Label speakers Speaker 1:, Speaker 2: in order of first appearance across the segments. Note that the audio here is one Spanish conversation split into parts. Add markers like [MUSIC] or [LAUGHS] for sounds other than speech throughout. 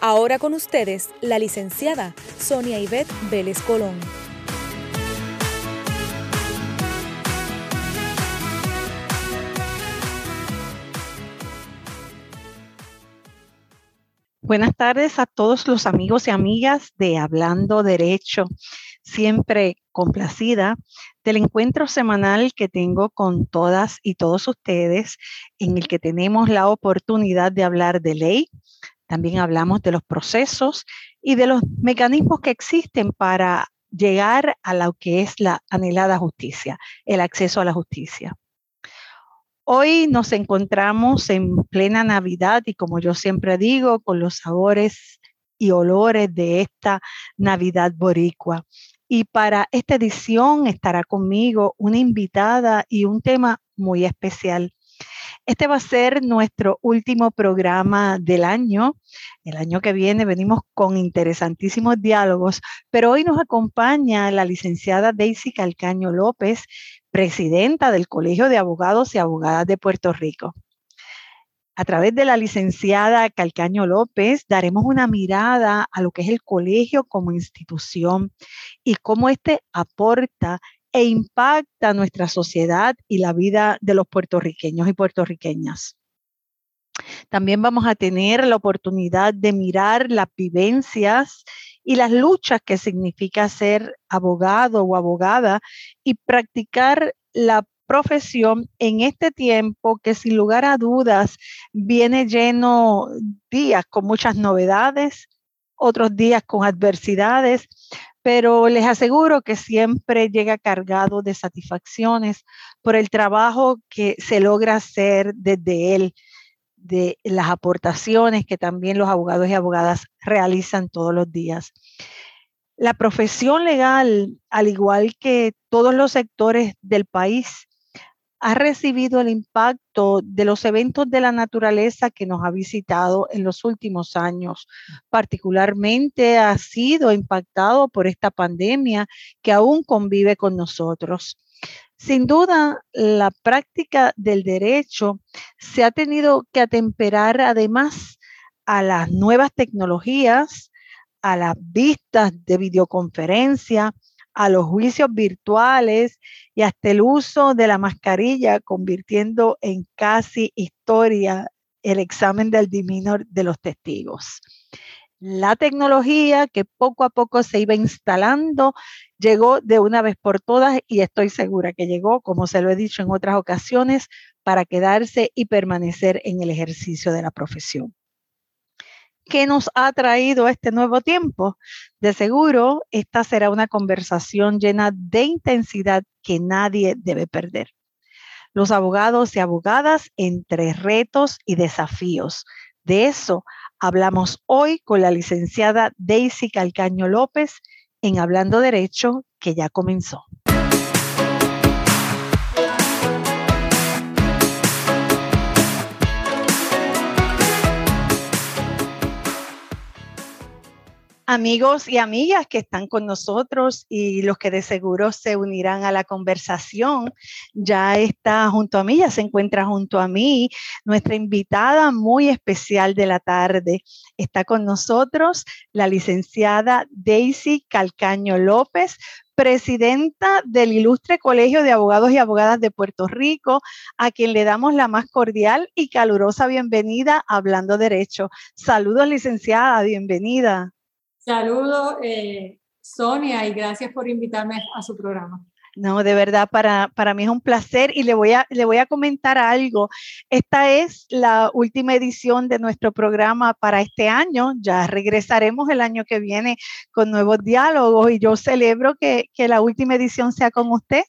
Speaker 1: Ahora con ustedes, la licenciada Sonia Ivette Vélez Colón.
Speaker 2: Buenas tardes a todos los amigos y amigas de Hablando Derecho. Siempre complacida del encuentro semanal que tengo con todas y todos ustedes, en el que tenemos la oportunidad de hablar de ley, también hablamos de los procesos y de los mecanismos que existen para llegar a lo que es la anhelada justicia, el acceso a la justicia. Hoy nos encontramos en plena Navidad y como yo siempre digo, con los sabores y olores de esta Navidad boricua. Y para esta edición estará conmigo una invitada y un tema muy especial. Este va a ser nuestro último programa del año. El año que viene venimos con interesantísimos diálogos, pero hoy nos acompaña la licenciada Daisy Calcaño López, presidenta del Colegio de Abogados y Abogadas de Puerto Rico. A través de la licenciada Calcaño López daremos una mirada a lo que es el colegio como institución y cómo este aporta e impacta nuestra sociedad y la vida de los puertorriqueños y puertorriqueñas. También vamos a tener la oportunidad de mirar las vivencias y las luchas que significa ser abogado o abogada y practicar la profesión en este tiempo que sin lugar a dudas viene lleno días con muchas novedades, otros días con adversidades, pero les aseguro que siempre llega cargado de satisfacciones por el trabajo que se logra hacer desde él, de las aportaciones que también los abogados y abogadas realizan todos los días. La profesión legal, al igual que todos los sectores del país, ha recibido el impacto de los eventos de la naturaleza que nos ha visitado en los últimos años. Particularmente ha sido impactado por esta pandemia que aún convive con nosotros. Sin duda, la práctica del derecho se ha tenido que atemperar además a las nuevas tecnologías, a las vistas de videoconferencia, a los juicios virtuales y hasta el uso de la mascarilla, convirtiendo en casi historia el examen del diminor de los testigos. La tecnología que poco a poco se iba instalando llegó de una vez por todas y estoy segura que llegó, como se lo he dicho en otras ocasiones, para quedarse y permanecer en el ejercicio de la profesión. ¿Qué nos ha traído este nuevo tiempo? De seguro, esta será una conversación llena de intensidad que nadie debe perder. Los abogados y abogadas entre retos y desafíos. De eso hablamos hoy con la licenciada Daisy Calcaño López en Hablando Derecho, que ya comenzó. Amigos y amigas que están con nosotros y los que de seguro se unirán a la conversación. Ya está junto a mí, ya se encuentra junto a mí nuestra invitada muy especial de la tarde. Está con nosotros la licenciada Daisy Calcaño López, presidenta del Ilustre Colegio de Abogados y Abogadas de Puerto Rico, a quien le damos la más cordial y calurosa bienvenida Hablando Derecho. Saludos, licenciada, bienvenida.
Speaker 3: Saludos, eh, Sonia, y gracias por invitarme a su programa.
Speaker 2: No, de verdad, para, para mí es un placer y le voy, a, le voy a comentar algo. Esta es la última edición de nuestro programa para este año. Ya regresaremos el año que viene con nuevos diálogos y yo celebro que, que la última edición sea con usted,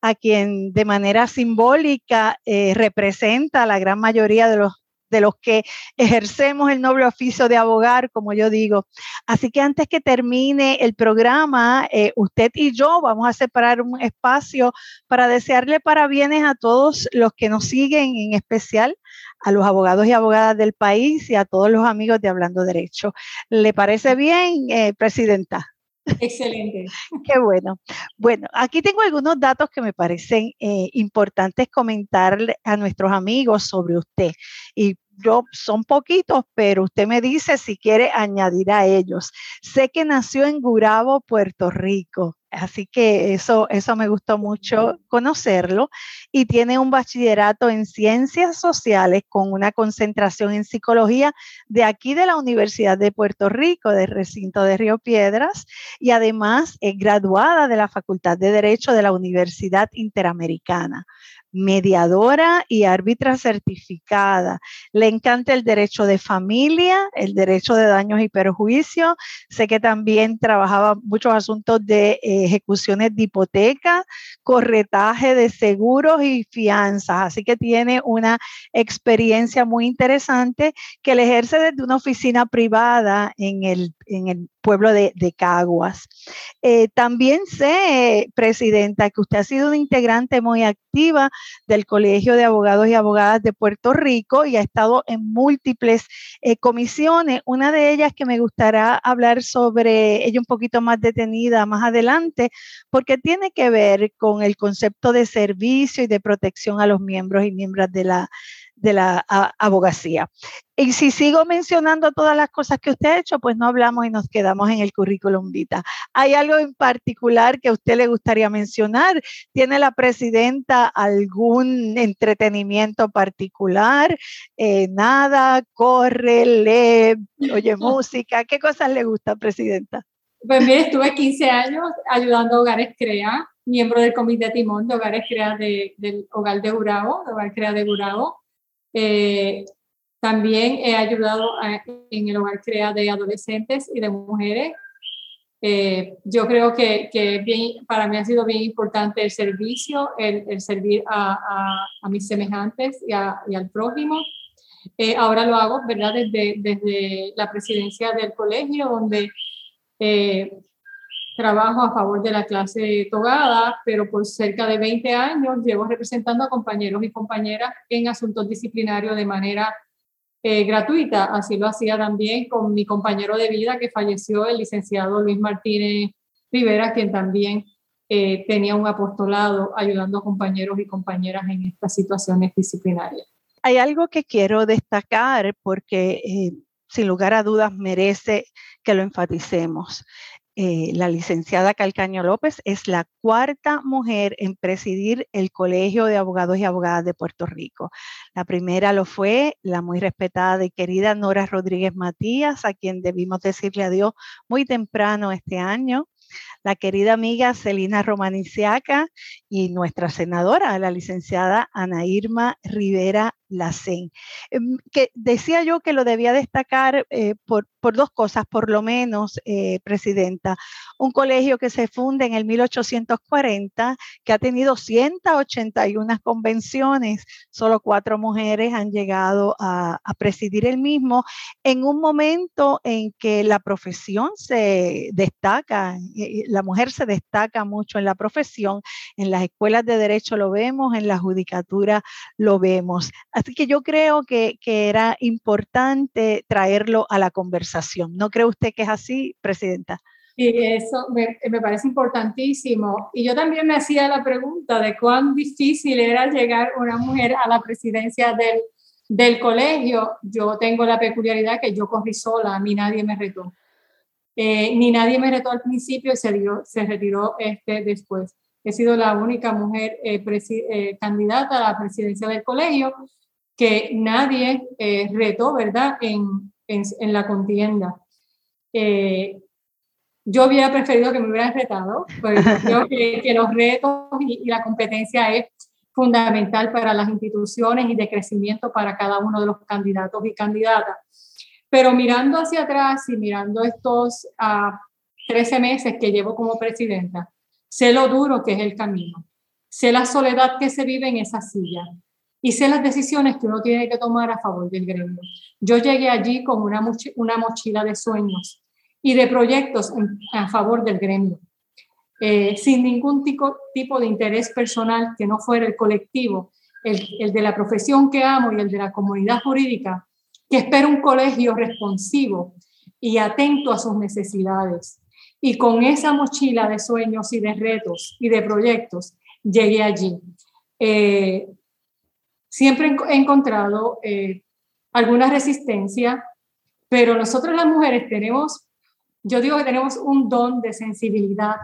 Speaker 2: a quien de manera simbólica eh, representa a la gran mayoría de los de los que ejercemos el noble oficio de abogar, como yo digo. Así que antes que termine el programa, eh, usted y yo vamos a separar un espacio para desearle parabienes a todos los que nos siguen, en especial a los abogados y abogadas del país y a todos los amigos de Hablando Derecho. ¿Le parece bien, eh, Presidenta?
Speaker 3: Excelente. [LAUGHS]
Speaker 2: Qué bueno. Bueno, aquí tengo algunos datos que me parecen eh, importantes comentarle a nuestros amigos sobre usted. Y yo son poquitos, pero usted me dice si quiere añadir a ellos. Sé que nació en Gurabo, Puerto Rico. Así que eso, eso me gustó mucho conocerlo. Y tiene un bachillerato en ciencias sociales con una concentración en psicología de aquí de la Universidad de Puerto Rico, del recinto de Río Piedras. Y además es graduada de la Facultad de Derecho de la Universidad Interamericana mediadora y árbitra certificada. Le encanta el derecho de familia, el derecho de daños y perjuicios. Sé que también trabajaba muchos asuntos de eh, ejecuciones de hipoteca, corretaje de seguros y fianzas. Así que tiene una experiencia muy interesante que le ejerce desde una oficina privada en el, en el pueblo de, Caguas. Eh, también sé, Presidenta, que usted ha sido una integrante muy activa del Colegio de Abogados y Abogadas de Puerto Rico y ha estado en múltiples eh, comisiones. Una de ellas que me gustaría hablar sobre ella un poquito más detenida más adelante, porque tiene que ver con el concepto de servicio y de protección a los miembros y miembros de la de la abogacía. Y si sigo mencionando todas las cosas que usted ha hecho, pues no hablamos y nos quedamos en el currículum vita. ¿Hay algo en particular que a usted le gustaría mencionar? ¿Tiene la presidenta algún entretenimiento particular? Eh, nada, corre, lee, oye [LAUGHS] música. ¿Qué cosas le gusta, presidenta?
Speaker 3: Pues mire, estuve 15 años ayudando a Hogares CREA, miembro del comité timón de Hogares CREA del Hogar de Gurabo, de Hogar CREA de Gurabo. Eh, también he ayudado en el hogar CREA de adolescentes y de mujeres. Eh, yo creo que, que bien, para mí ha sido bien importante el servicio, el, el servir a, a, mis semejantes y, y al prójimo. Eh, ahora lo hago, ¿verdad? Desde, desde la presidencia del colegio, donde trabajo a favor de la clase togada, pero por cerca de 20 años llevo representando a compañeros y compañeras en asuntos disciplinarios de manera eh, gratuita. Así lo hacía también con mi compañero de vida que falleció, el licenciado Luis Martínez Rivera, quien también eh, tenía un apostolado ayudando a compañeros y compañeras en estas situaciones disciplinarias.
Speaker 2: Hay algo que quiero destacar porque eh, sin lugar a dudas merece que lo enfaticemos. Eh, la licenciada Calcaño López es la cuarta mujer en presidir el Colegio de Abogados y Abogadas de Puerto Rico. La primera lo fue la muy respetada y querida Nora Rodríguez Matías, a quien debimos decirle adiós muy temprano este año la querida amiga Celina Romaniciaca y nuestra senadora, la licenciada Ana Irma Rivera Lacén. Em, que decía yo que lo debía destacar eh, por, dos cosas, por lo menos, eh, Presidenta. Un colegio que se funda en el 1840, que ha tenido 181 convenciones, solo cuatro mujeres han llegado a, a presidir el mismo, en un momento en que la profesión se destaca, eh, la mujer se destaca mucho en la profesión, en las escuelas de derecho lo vemos, en la judicatura lo vemos. Así que yo creo que, era importante traerlo a la conversación. ¿No cree usted que es así, Presidenta?
Speaker 3: Sí, eso me, parece importantísimo. Y yo también me hacía la pregunta de cuán difícil era llegar una mujer a la presidencia del, del colegio. Yo tengo la peculiaridad que yo corrí sola, a mí nadie me retó. Eh, ni nadie me retó al principio y se, dio, se retiró este después. He sido la única mujer eh, eh, candidata a la presidencia del colegio que nadie eh, retó, ¿verdad?, en, en, la contienda. Eh, yo hubiera preferido que me hubieran retado, porque [LAUGHS] creo que, que los retos y, la competencia es fundamental para las instituciones y de crecimiento para cada uno de los candidatos y candidatas. Pero mirando hacia atrás y mirando estos 13 ah, meses que llevo como presidenta, sé lo duro que es el camino, sé la soledad que se vive en esa silla, y sé las decisiones que uno tiene que tomar a favor del gremio. Yo llegué allí con una, mochila de sueños y de proyectos a favor del gremio, eh, sin ningún tipo, de interés personal que no fuera el colectivo, el, el de la profesión que amo y el de la comunidad jurídica, que espera un colegio responsivo y atento a sus necesidades. Y con esa mochila de sueños y de retos y de proyectos, llegué allí. Eh, siempre he encontrado eh, alguna resistencia, pero nosotros las mujeres tenemos, yo digo que tenemos un don de sensibilidad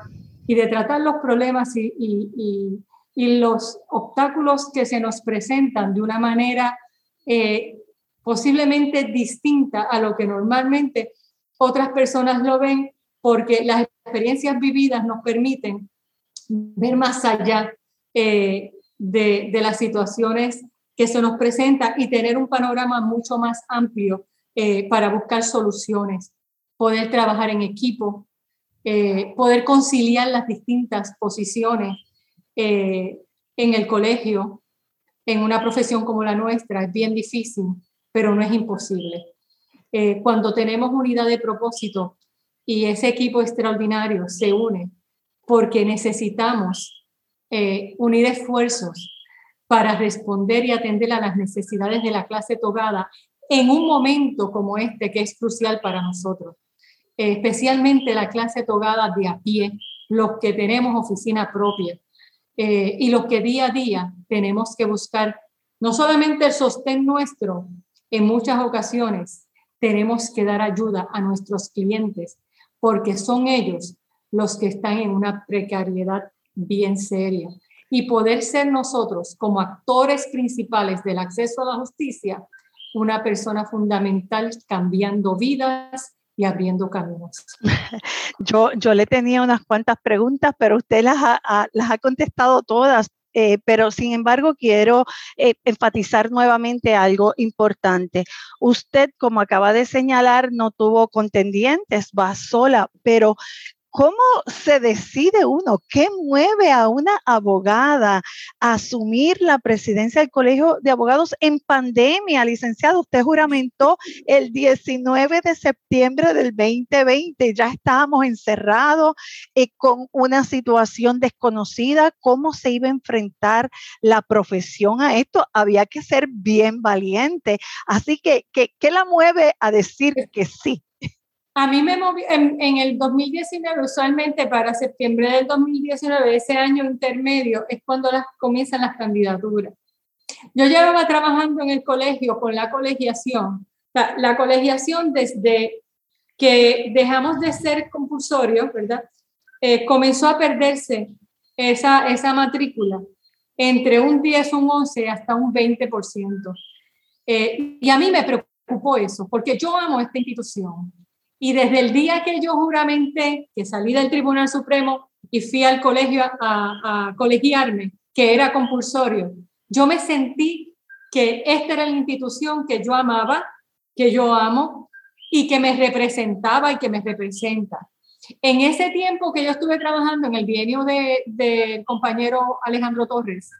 Speaker 3: y de tratar los problemas y, los obstáculos que se nos presentan de una manera eh, posiblemente distinta a lo que normalmente otras personas lo ven, porque las experiencias vividas nos permiten ver más allá eh, de, las situaciones que se nos presentan y tener un panorama mucho más amplio eh, para buscar soluciones, poder trabajar en equipo, eh, poder conciliar las distintas posiciones en el colegio, en una profesión como la nuestra, es bien difícil, pero no es imposible. cuando tenemos unidad de propósito y ese equipo extraordinario se une porque necesitamos eh, unir esfuerzos para responder y atender a las necesidades de la clase togada en un momento como este que es crucial para nosotros, especialmente la clase togada de a pie, los que tenemos oficina propia eh, y los que día a día tenemos que buscar no solamente el sostén nuestro, en muchas ocasiones tenemos que dar ayuda a nuestros clientes porque son ellos los que están en una precariedad bien seria. Y poder ser nosotros como actores principales del acceso a la justicia, una persona fundamental cambiando vidas y abriendo caminos. [LAUGHS]
Speaker 2: Yo, yo le tenía unas cuantas preguntas, pero usted las ha, las ha contestado todas. Eh, pero sin embargo quiero eh, enfatizar nuevamente algo importante. Usted, como acaba de señalar, no tuvo contendientes, va sola, pero ¿Cómo se decide uno? ¿Qué mueve a una abogada a asumir la presidencia del Colegio de Abogados en pandemia? Licenciado, usted juramentó el 19 de septiembre del 2020. Ya estábamos encerrados eh, con una situación desconocida. ¿Cómo se iba a enfrentar la profesión a esto? Había que ser bien valiente. Así que, ¿qué la mueve a decir que sí?
Speaker 3: A mí me moví en, el 2019, usualmente para septiembre del 2019, ese año intermedio, es cuando las, comienzan las candidaturas. Yo llevaba trabajando en el colegio con la colegiación. La, la colegiación desde que dejamos de ser compulsorio, ¿verdad? Eh, comenzó a perderse esa, esa matrícula entre un 10, un 11 hasta un 20%. Eh, y a mí me preocupó eso, porque yo amo esta institución y desde el día que yo juramenté, que salí del Tribunal Supremo y fui al colegio a, colegiarme, que era compulsorio, yo me sentí que esta era la institución que yo amaba, que yo amo y que me representaba y que me representa. En ese tiempo que yo estuve trabajando en el bienio del de compañero Alejandro Torres,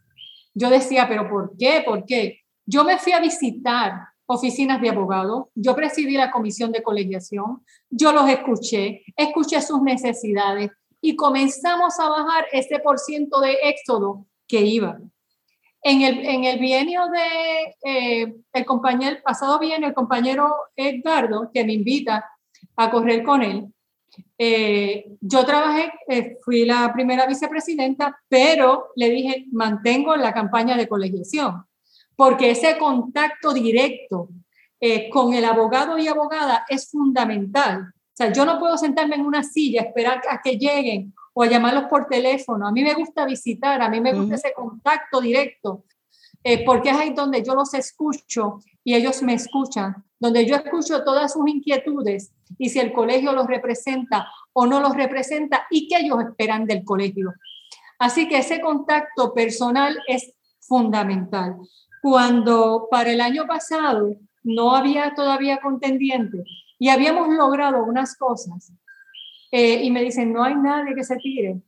Speaker 3: yo decía, pero ¿por qué? ¿Por qué? Yo me fui a visitar oficinas de abogados, yo presidí la comisión de colegiación, yo los escuché, escuché sus necesidades y comenzamos a bajar ese por ciento de éxodo que iba. En el, en el bienio de eh, el compañero, pasado bienio, el compañero Edgardo, que me invita a correr con él, eh, yo trabajé, eh, fui la primera vicepresidenta, pero le dije, mantengo la campaña de colegiación porque ese contacto directo eh, con el abogado y abogada es fundamental. O sea, yo no puedo sentarme en una silla, esperar a que lleguen o a llamarlos por teléfono. A mí me gusta visitar, a mí me gusta ese contacto directo, eh, porque es ahí donde yo los escucho y ellos me escuchan, donde yo escucho todas sus inquietudes y si el colegio los representa o no los representa y qué ellos esperan del colegio. Así que ese contacto personal es fundamental cuando para el año pasado no había todavía contendiente y habíamos logrado unas cosas eh, y me dicen, no hay nadie que se tire.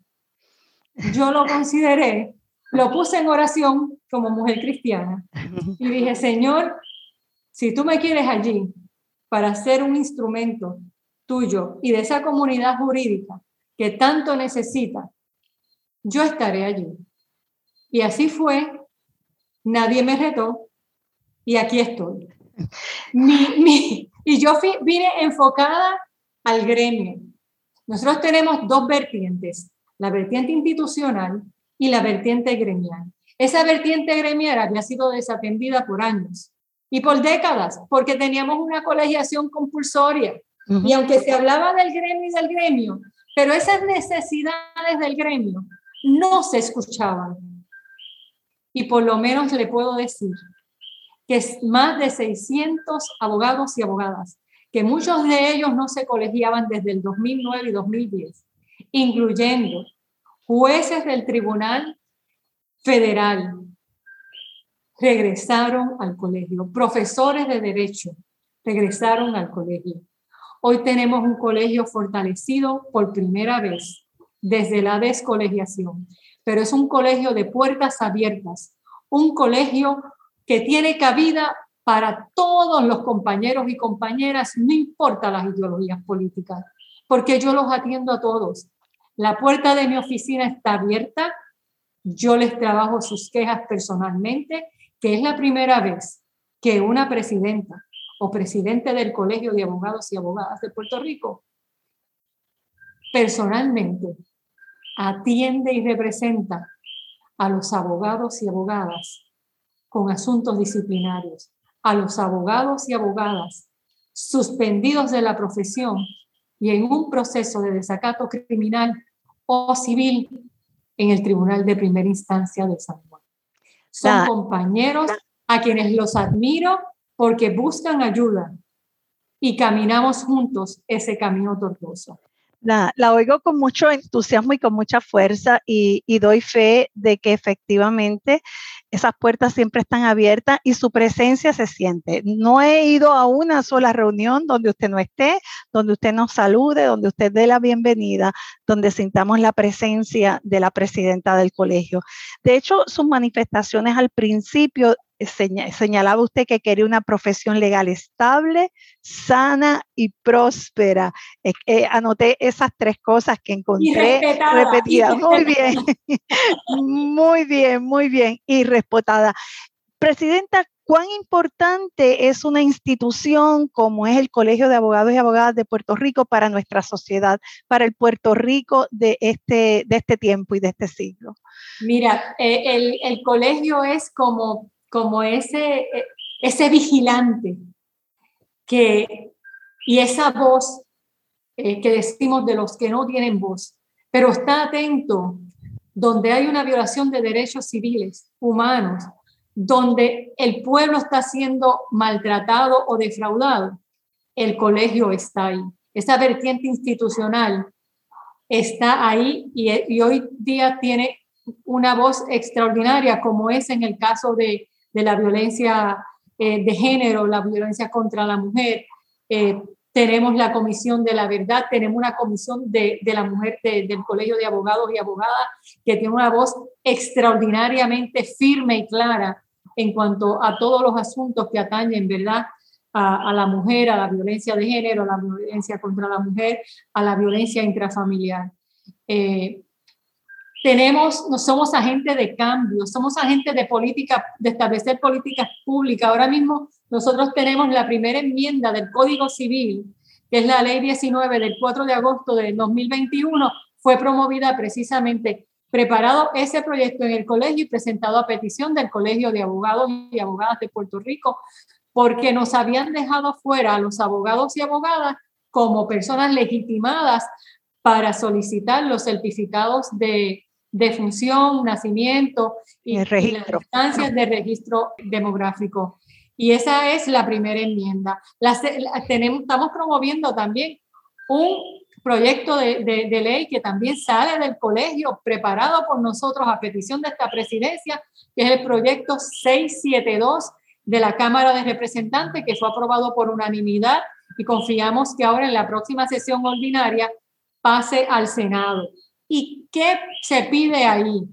Speaker 3: Yo lo consideré, lo puse en oración como mujer cristiana y dije, Señor, si tú me quieres allí para ser un instrumento tuyo y de esa comunidad jurídica que tanto necesita, yo estaré allí. Y así fue, nadie me retó y aquí estoy. [LAUGHS] y yo vine enfocada al gremio. Nosotros tenemos dos vertientes, la vertiente institucional y la vertiente gremial. Esa vertiente gremial había sido desatendida por años y por décadas, porque teníamos una colegiación compulsoria. Y aunque se hablaba del gremio y del gremio, pero esas necesidades del gremio no se escuchaban. Y por lo menos le puedo decir que es más de 600 abogados y abogadas, que muchos de ellos no se colegiaban desde el 2009 y 2010, incluyendo jueces del Tribunal Federal, regresaron al colegio, profesores de derecho regresaron al colegio. Hoy tenemos un colegio fortalecido por primera vez desde la descolegiación, pero es un colegio de puertas abiertas, un colegio que tiene cabida para todos los compañeros y compañeras, no importa las ideologías políticas, porque yo los atiendo a todos. La puerta de mi oficina está abierta, yo les trabajo sus quejas personalmente, que es la primera vez que una presidenta o presidente del Colegio de Abogados y Abogadas de Puerto Rico personalmente atiende y representa a los abogados y abogadas con asuntos disciplinarios, a los abogados y abogadas suspendidos de la profesión y en un proceso de desacato criminal o civil en el Tribunal de Primera Instancia de San Juan. Son compañeros a quienes los admiro porque buscan ayuda y caminamos juntos ese camino tortuoso.
Speaker 2: La, oigo con mucho entusiasmo y con mucha fuerza y, doy fe de que efectivamente esas puertas siempre están abiertas y su presencia se siente. No he ido a una sola reunión donde usted no esté, donde usted nos salude, donde usted dé la bienvenida, donde sintamos la presencia de la presidenta del colegio. De hecho, sus manifestaciones al principio señalaba usted que quería una profesión legal estable, sana y próspera. Eh, anoté esas tres cosas que encontré repetidas. [LAUGHS] Muy bien, [LAUGHS] muy bien, muy bien. Y respetada. Presidenta, ¿cuán importante es una institución como es el Colegio de Abogados y Abogadas de Puerto Rico para nuestra sociedad, para el Puerto Rico de este, de este tiempo y de este siglo?
Speaker 3: Mira, eh, el, el colegio es como como ese, ese vigilante que, y esa voz eh, que decimos de los que no tienen voz, pero está atento donde hay una violación de derechos civiles, humanos, donde el pueblo está siendo maltratado o defraudado, el colegio está ahí. Esa vertiente institucional está ahí y hoy día tiene una voz extraordinaria, como es en el caso de de la violencia eh, de género, la violencia contra la mujer. Eh, tenemos la Comisión de la Verdad, tenemos una comisión de, de la mujer del Colegio de Abogados y Abogadas que tiene una voz extraordinariamente firme y clara en cuanto a todos los asuntos que atañen, ¿verdad? A, la mujer, a la violencia de género, a la violencia contra la mujer, a la violencia intrafamiliar. Eh, tenemos, no somos agentes de cambio, somos agentes de política, de establecer políticas públicas. Ahora mismo nosotros tenemos la primera enmienda del Código Civil, que es la ley 19 del 4 de agosto de 2021, fue promovida precisamente, preparado ese proyecto en el colegio y presentado a petición del Colegio de Abogados y Abogadas de Puerto Rico, porque nos habían dejado fuera a los abogados y abogadas como personas legitimadas para solicitar los certificados de de función, nacimiento y, registro. instancias de registro demográfico. Y esa es la primera enmienda. tenemos, estamos promoviendo también un proyecto de, de, ley que también sale del colegio, preparado por nosotros a petición de esta presidencia, que es el proyecto 672 de la Cámara de Representantes, que fue aprobado por unanimidad y confiamos que ahora en la próxima sesión ordinaria pase al Senado. ¿Y qué se pide ahí?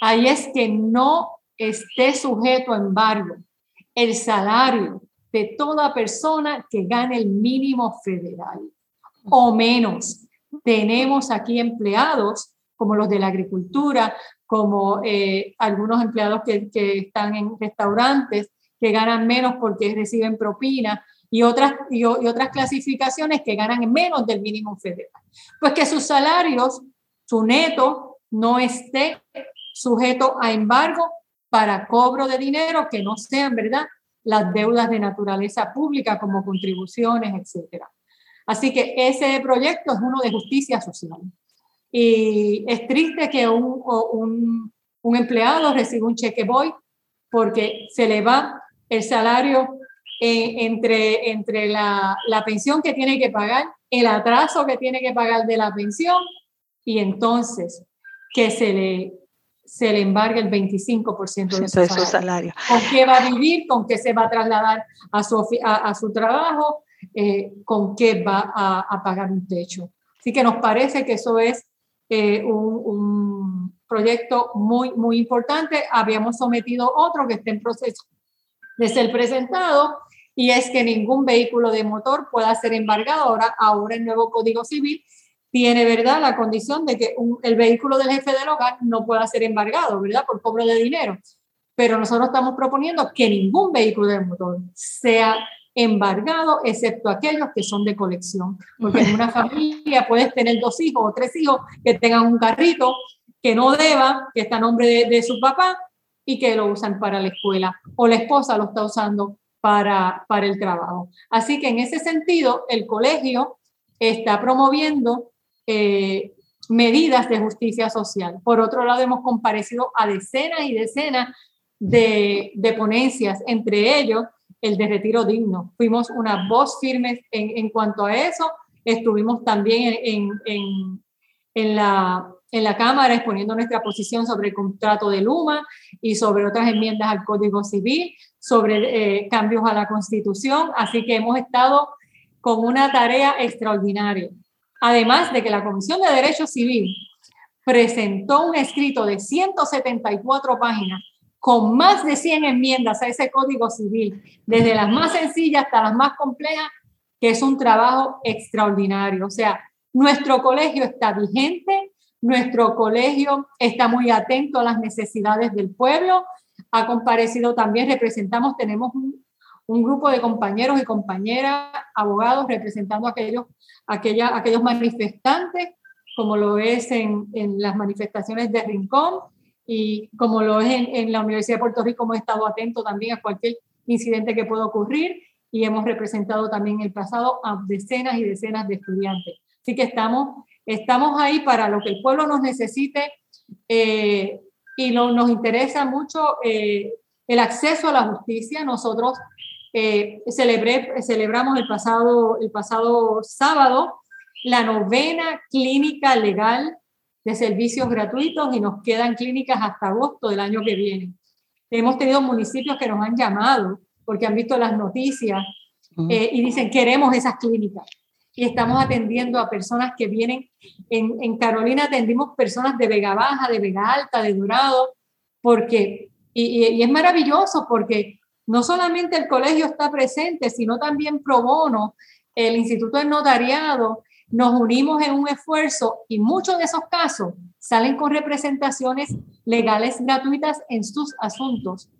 Speaker 3: ahí es que no esté sujeto a embargo el salario de toda persona que gane el mínimo federal o menos. Tenemos aquí empleados como los de la agricultura, como eh, algunos empleados que, están en restaurantes que ganan menos porque reciben propina y otras, y, otras clasificaciones que ganan menos del mínimo federal. Pues que sus salarios, su neto, no esté sujeto a embargo para cobro de dinero que no sean, ¿verdad? Las deudas de naturaleza pública como contribuciones, etcétera. Así que ese proyecto es uno de justicia social. Y es triste que un, un, empleado reciba un cheque boy porque se le va el salario eh, entre, entre la, la, pensión que tiene que pagar, el atraso que tiene que pagar de la pensión y entonces que se le, se le embargue el 25% de su, salario. ¿Con qué va a vivir? ¿Con qué se va a trasladar a su, a, su trabajo? Eh, ¿Con qué va a, a, pagar un techo? Así que nos parece que eso es eh, un, un, proyecto muy, muy importante. Habíamos sometido otro que está en proceso de ser presentado y es que ningún vehículo de motor pueda ser embargado. Ahora, ahora el nuevo Código Civil tiene, ¿verdad?, la condición de que el vehículo del jefe del hogar no pueda ser embargado, ¿verdad?, por cobro de dinero. Pero nosotros estamos proponiendo que ningún vehículo de motor sea embargado, excepto aquellos que son de colección. Porque en una [LAUGHS] familia puedes tener dos hijos o tres hijos que tengan un carrito que no deba, que está a nombre de, de su papá y que lo usan para la escuela, o la esposa lo está usando para, para el trabajo. Así que en ese sentido, el colegio está promoviendo eh, medidas de justicia social. Por otro lado, hemos comparecido a decenas y decenas de, de ponencias, entre ellos el de retiro digno. Fuimos una voz firme en, en cuanto a eso. Estuvimos también en, en, en, la, en la Cámara exponiendo nuestra posición sobre el contrato de Luma y sobre otras enmiendas al Código Civil, sobre eh, cambios a la Constitución. Así que hemos estado con una tarea extraordinaria. Además de que la Comisión de Derecho Civil presentó un escrito de 174 páginas con más de 100 enmiendas a ese Código Civil, desde las más sencillas hasta las más complejas, que es un trabajo extraordinario. O sea, nuestro colegio está vigente, nuestro colegio está muy atento a las necesidades del pueblo, ha comparecido también, representamos, tenemos un, un grupo de compañeros y compañeras, abogados, representando a aquellos, aquella, aquellos manifestantes, como lo es en, las manifestaciones de Rincón y como lo es en, la Universidad de Puerto Rico, hemos estado atentos también a cualquier incidente que pueda ocurrir y hemos representado también en el pasado a decenas y decenas de estudiantes. Así que estamos, estamos ahí para lo que el pueblo nos necesite eh, y no, nos interesa mucho eh, el acceso a la justicia. Nosotros eh, celebré, celebramos el pasado, el pasado sábado la novena clínica legal de servicios gratuitos y nos quedan clínicas hasta agosto del año que viene. Hemos tenido municipios que nos han llamado porque han visto las noticias eh, y dicen, queremos esas clínicas. Y estamos atendiendo a personas que vienen, en, en Carolina atendimos personas de Vega Baja, de Vega Alta, de Dorado, porque, y, y es maravilloso porque no solamente el colegio está presente, sino también pro bono, el Instituto de Notariado, nos unimos en un esfuerzo y muchos de esos casos salen con representaciones legales gratuitas en sus asuntos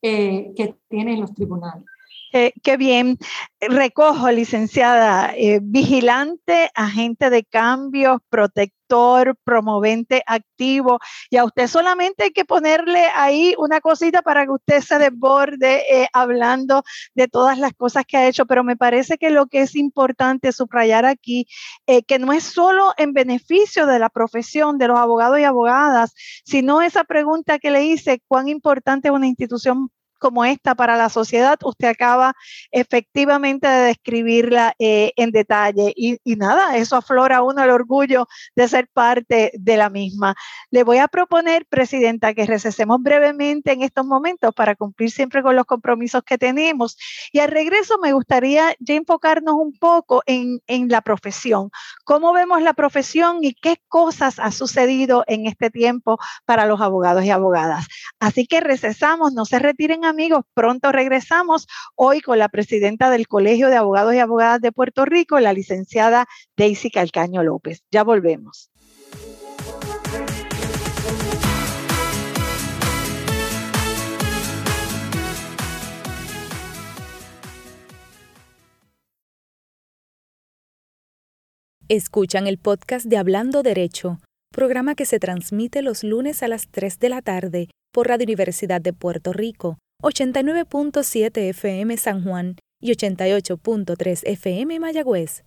Speaker 3: eh, que tienen los tribunales.
Speaker 2: Eh, qué bien. Recojo, licenciada, eh, vigilante, agente de cambios, protector, promovente activo. Y a usted solamente hay que ponerle ahí una cosita para que usted se desborde eh, hablando de todas las cosas que ha hecho. Pero me parece que lo que es importante subrayar aquí, que no es solo en beneficio de la profesión de los abogados y abogadas, sino esa pregunta que le hice, cuán importante es una institución como esta para la sociedad, usted acaba efectivamente de describirla eh, en detalle y, y, nada, eso aflora a uno el orgullo de ser parte de la misma. Le voy a proponer, Presidenta, que recesemos brevemente en estos momentos para cumplir siempre con los compromisos que tenemos y al regreso me gustaría ya enfocarnos un poco en, en la profesión, cómo vemos la profesión y qué cosas ha sucedido en este tiempo para los abogados y abogadas. Así que recesamos, no se retiren amigos, pronto regresamos hoy con la presidenta del Colegio de Abogados y Abogadas de Puerto Rico, la licenciada Daisy Calcaño López. Ya volvemos.
Speaker 1: Escuchan el podcast de Hablando Derecho, programa que se transmite los lunes a las 3 de la tarde por Radio Universidad de Puerto Rico, 89.7 FM San Juan y 88.3 FM Mayagüez.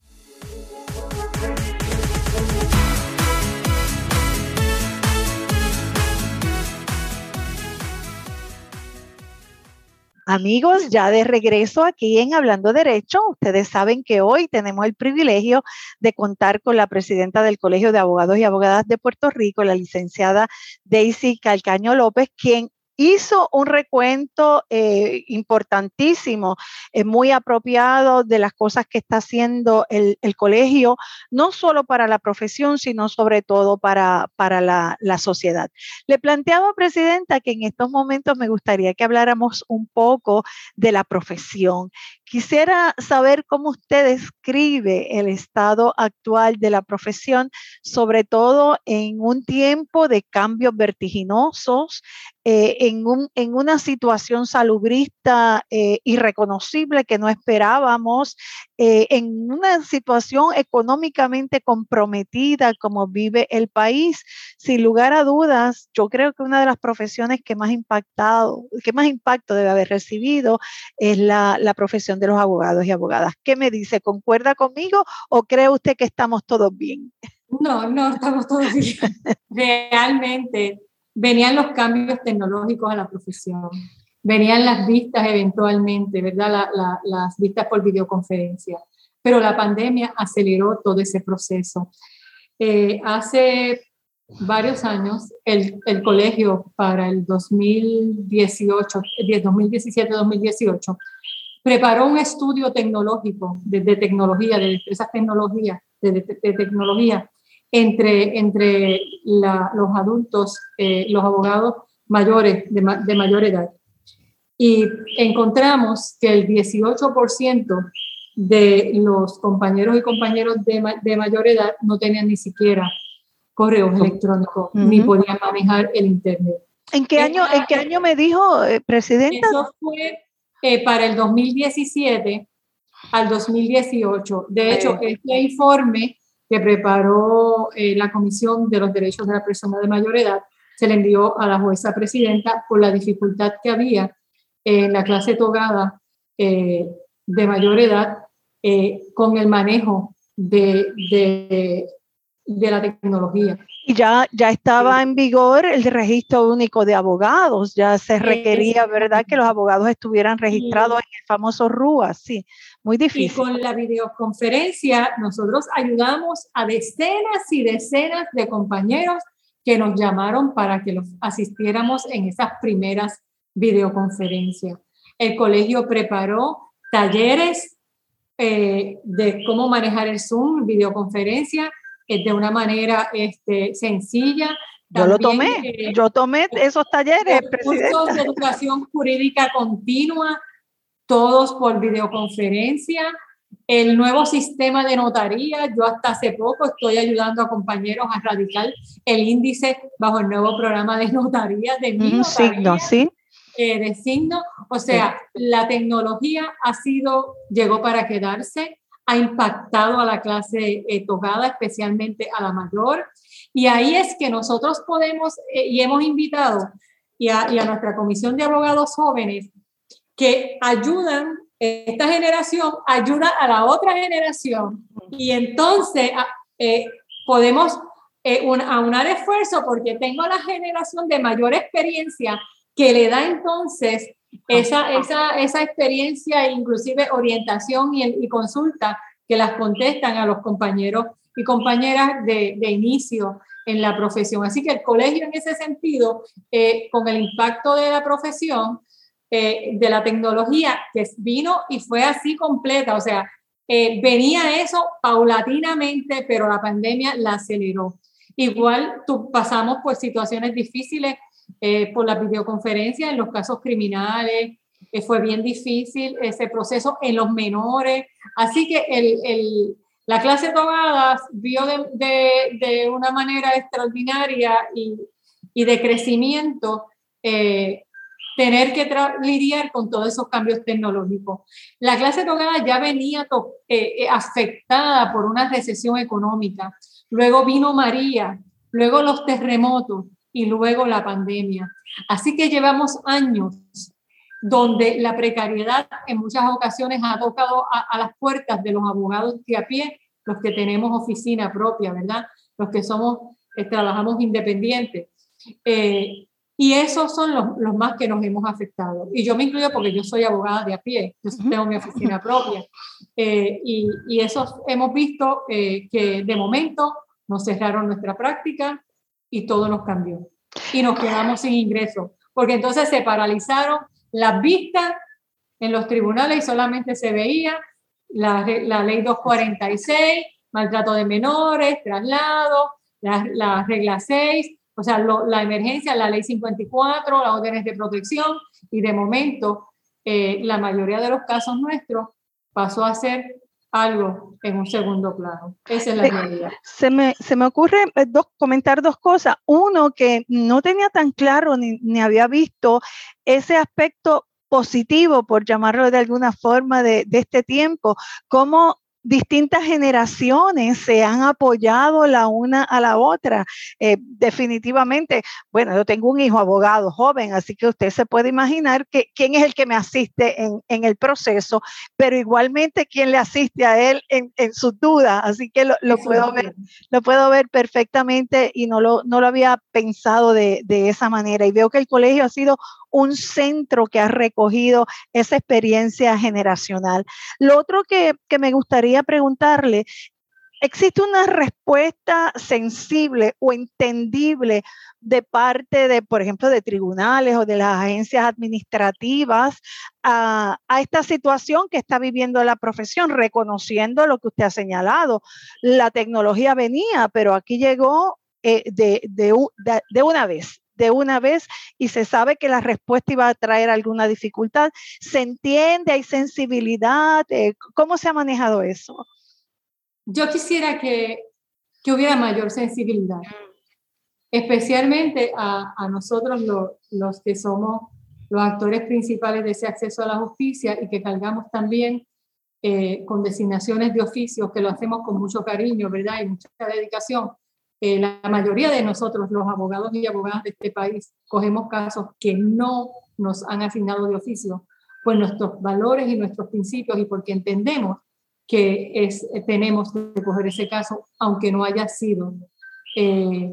Speaker 2: Amigos, ya de regreso aquí en Hablando Derecho, ustedes saben que hoy tenemos el privilegio de contar con la presidenta del Colegio de Abogados y Abogadas de Puerto Rico, la licenciada Daisy Calcaño López, quien hizo un recuento eh, importantísimo, eh, muy apropiado de las cosas que está haciendo el, colegio, no solo para la profesión, sino sobre todo para, para la, la, sociedad. Le planteaba, Presidenta, que en estos momentos me gustaría que habláramos un poco de la profesión. Quisiera saber cómo usted describe el estado actual de la profesión, sobre todo en un tiempo de cambios vertiginosos, eh, en, un, en, una situación salubrista eh, irreconocible que no esperábamos, eh, en una situación económicamente comprometida como vive el país. Sin lugar a dudas, yo creo que una de las profesiones que más impactado, que más impacto debe haber recibido es la, la profesión de los abogados y abogadas. ¿Qué me dice? ¿Concuerda conmigo o cree usted que estamos todos bien?
Speaker 3: No, no estamos todos bien. [LAUGHS] Realmente venían los cambios tecnológicos a la profesión, venían las vistas eventualmente, ¿verdad? las vistas por videoconferencia, pero la pandemia aceleró todo ese proceso. Eh, hace varios años, el, el, colegio para el 2018, 2017-2018, preparó un estudio tecnológico, de, tecnología, de empresas tecnología, de, de tecnología, entre, entre los adultos, eh, los abogados mayores de, de, mayor edad. Y encontramos que el 18% de los compañeros y compañeros de, de, mayor edad no tenían ni siquiera correos electrónicos ni podían manejar el Internet.
Speaker 2: ¿En qué, año, ¿en qué año me dijo, eh, Presidenta?
Speaker 3: Eso fue eh, para el 2017 al 2018. De hecho, este informe que preparó eh, la Comisión de los Derechos de la Persona de Mayor Edad, se le envió a la jueza presidenta por la dificultad que había en la clase togada eh, de mayor edad eh, con el manejo de, de, de la tecnología.
Speaker 2: Y ya, ya estaba en vigor el registro único de abogados, ya se requería, ¿verdad?, que los abogados estuvieran registrados en el famoso RUA, sí, muy difícil.
Speaker 3: Y con la videoconferencia nosotros ayudamos a decenas y decenas de compañeros que nos llamaron para que los asistiéramos en esas primeras videoconferencias. El colegio preparó talleres eh, de cómo manejar el Zoom, videoconferencia, de una manera este, sencilla.
Speaker 2: Yo lo tomé, eh, yo tomé esos talleres.
Speaker 3: Cursos de educación jurídica continua, todos por videoconferencia. El nuevo sistema de notaría, yo hasta hace poco estoy ayudando a compañeros a radicar el índice bajo el nuevo programa de notaría de mi notaría,
Speaker 2: signo, ¿sí?
Speaker 3: Eh, de signo. O sea, la tecnología ha sido, llegó para quedarse ha impactado a la clase eh, tocada, especialmente a la mayor. Y ahí es que nosotros podemos, eh, y hemos invitado y a, nuestra comisión de abogados jóvenes que ayudan, esta generación ayuda a la otra generación. Y entonces eh, podemos aunar esfuerzo porque tengo la generación de mayor experiencia que le da entonces esa, esa, esa experiencia, inclusive orientación y, y, consulta que las contestan a los compañeros y compañeras de, de inicio en la profesión. Así que el colegio en ese sentido, eh, con el impacto de la profesión, eh, de la tecnología, que vino y fue así completa, o sea, eh, venía eso paulatinamente, pero la pandemia la aceleró. Igual tú, pasamos por situaciones difíciles por la videoconferencia en los casos criminales, fue bien difícil ese proceso en los menores, así que el, el la clase de abogadas vio de, de, una manera extraordinaria y, y de crecimiento eh, tener que lidiar con todos esos cambios tecnológicos. La clase de abogadas ya venía eh, eh, afectada por una recesión económica, luego vino María, luego los terremotos y luego la pandemia. Así que llevamos años donde la precariedad en muchas ocasiones ha tocado a, las puertas de los abogados de a pie, los que tenemos oficina propia, ¿verdad? Los que somos, eh, trabajamos independientes. Eh, y esos son los, los, más que nos hemos afectado. Y yo me incluyo porque yo soy abogada de a pie, yo tengo mi oficina propia. Eh, y, y esos hemos visto que de momento nos cerraron nuestra práctica y todo nos cambió. Y nos quedamos sin ingresos, porque entonces se paralizaron las vistas en los tribunales y solamente se veía la, la ley 246, maltrato de menores, traslado, la, la regla 6, o sea, la emergencia, la ley 54, las órdenes de protección, y de momento eh, la mayoría de los casos nuestros pasó a ser algo en un segundo plano. Esa es la realidad.
Speaker 2: Se me, se me ocurre eh, dos, comentar dos cosas. Uno, que no tenía tan claro ni, ni había visto ese aspecto positivo, por llamarlo de alguna forma, de, de este tiempo, cómo distintas generaciones se han apoyado la una a la otra. Eh, definitivamente, bueno, yo tengo un hijo abogado joven, así que usted se puede imaginar que, quién es el que me asiste en, en el proceso, pero igualmente quién le asiste a él en, en sus dudas. Así que lo, lo puedo ver, lo puedo ver perfectamente y no lo, no lo había pensado de, de esa manera. Y veo que el colegio ha sido un centro que ha recogido esa experiencia generacional. Lo otro que, que me gustaría preguntarle ¿Existe una respuesta sensible o entendible de parte de, por ejemplo, de tribunales o de las agencias administrativas a, esta situación que está viviendo la profesión, reconociendo lo que usted ha señalado? La tecnología venía, pero aquí llegó eh, de, una vez de una vez y se sabe que la respuesta iba a traer alguna dificultad. ¿Se entiende? ¿Hay sensibilidad? Eh, ¿Cómo se ha manejado eso?
Speaker 3: Yo quisiera que, que hubiera mayor sensibilidad, especialmente a, a nosotros los, los que somos los actores principales de ese acceso a la justicia y que cargamos también eh, con designaciones de oficios, que lo hacemos con mucho cariño, ¿verdad? Y mucha dedicación. Eh, la mayoría de nosotros, los abogados y abogadas de este país, cogemos casos que no nos han asignado de oficio, pues nuestros valores y nuestros principios y porque entendemos que es, tenemos que coger ese caso, aunque no haya sido eh,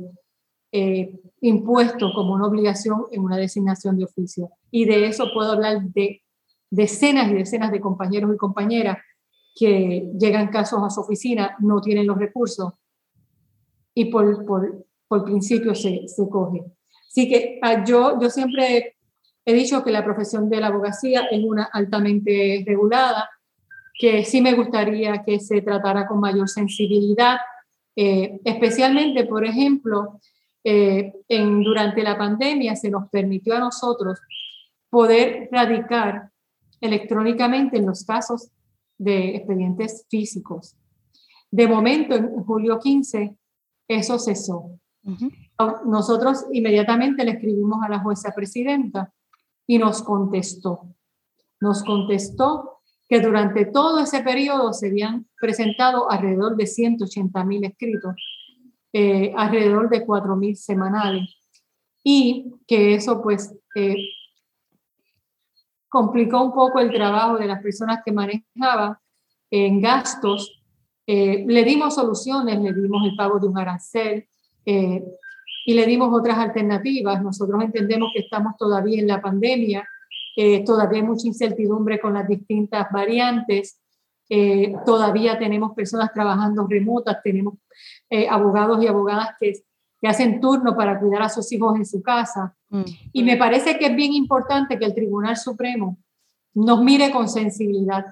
Speaker 3: eh, impuesto como una obligación en una designación de oficio. Y de eso puedo hablar de decenas y decenas de compañeros y compañeras que llegan casos a su oficina, no tienen los recursos y por, por, por principio se, se, coge. Así que ah, yo, yo siempre he dicho que la profesión de la abogacía es una altamente regulada, que sí me gustaría que se tratara con mayor sensibilidad, eh, especialmente, por ejemplo, eh, en, durante la pandemia se nos permitió a nosotros poder radicar electrónicamente en los casos de expedientes físicos. De momento, en julio 15, eso cesó. Nosotros inmediatamente le escribimos a la jueza presidenta y nos contestó. Nos contestó que durante todo ese periodo se habían presentado alrededor de 180 mil escritos, eh, alrededor de 4 mil semanales, y que eso pues eh, complicó un poco el trabajo de las personas que manejaban en gastos eh, le dimos soluciones, le dimos el pago de un arancel eh, y le dimos otras alternativas. Nosotros entendemos que estamos todavía en la pandemia eh, todavía hay mucha incertidumbre con las distintas variantes, todavía tenemos personas trabajando remotas, tenemos eh, abogados y abogadas que, que, hacen turno para cuidar a sus hijos en su casa. Mm. Y me parece que es bien importante que el Tribunal Supremo nos mire con sensibilidad,